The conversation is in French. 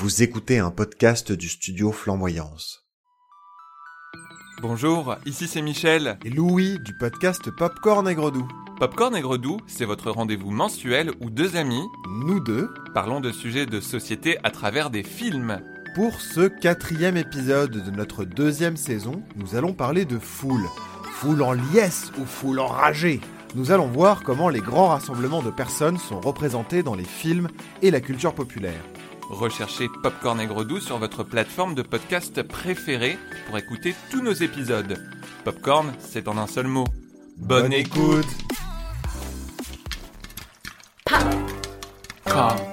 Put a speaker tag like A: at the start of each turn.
A: Vous écoutez un podcast du studio Flamboyance.
B: Bonjour, ici c'est Michel.
C: Et Louis du podcast Popcorn Aigre Doux.
B: Popcorn Aigre Doux, c'est votre rendez-vous mensuel où deux amis
C: Nous deux,
B: parlons de sujets de société à travers des films.
C: pour ce quatrième épisode de notre deuxième saison, nous allons parler de foule. Foule en liesse ou foule enragée? Nous allons voir comment les grands rassemblements de personnes sont représentés dans les films et la culture populaire.
B: Recherchez Popcorn Aigre Doux sur votre plateforme de podcast préférée pour écouter tous nos épisodes. Popcorn, c'est en un seul mot. Bonne, écoute. Popcorn.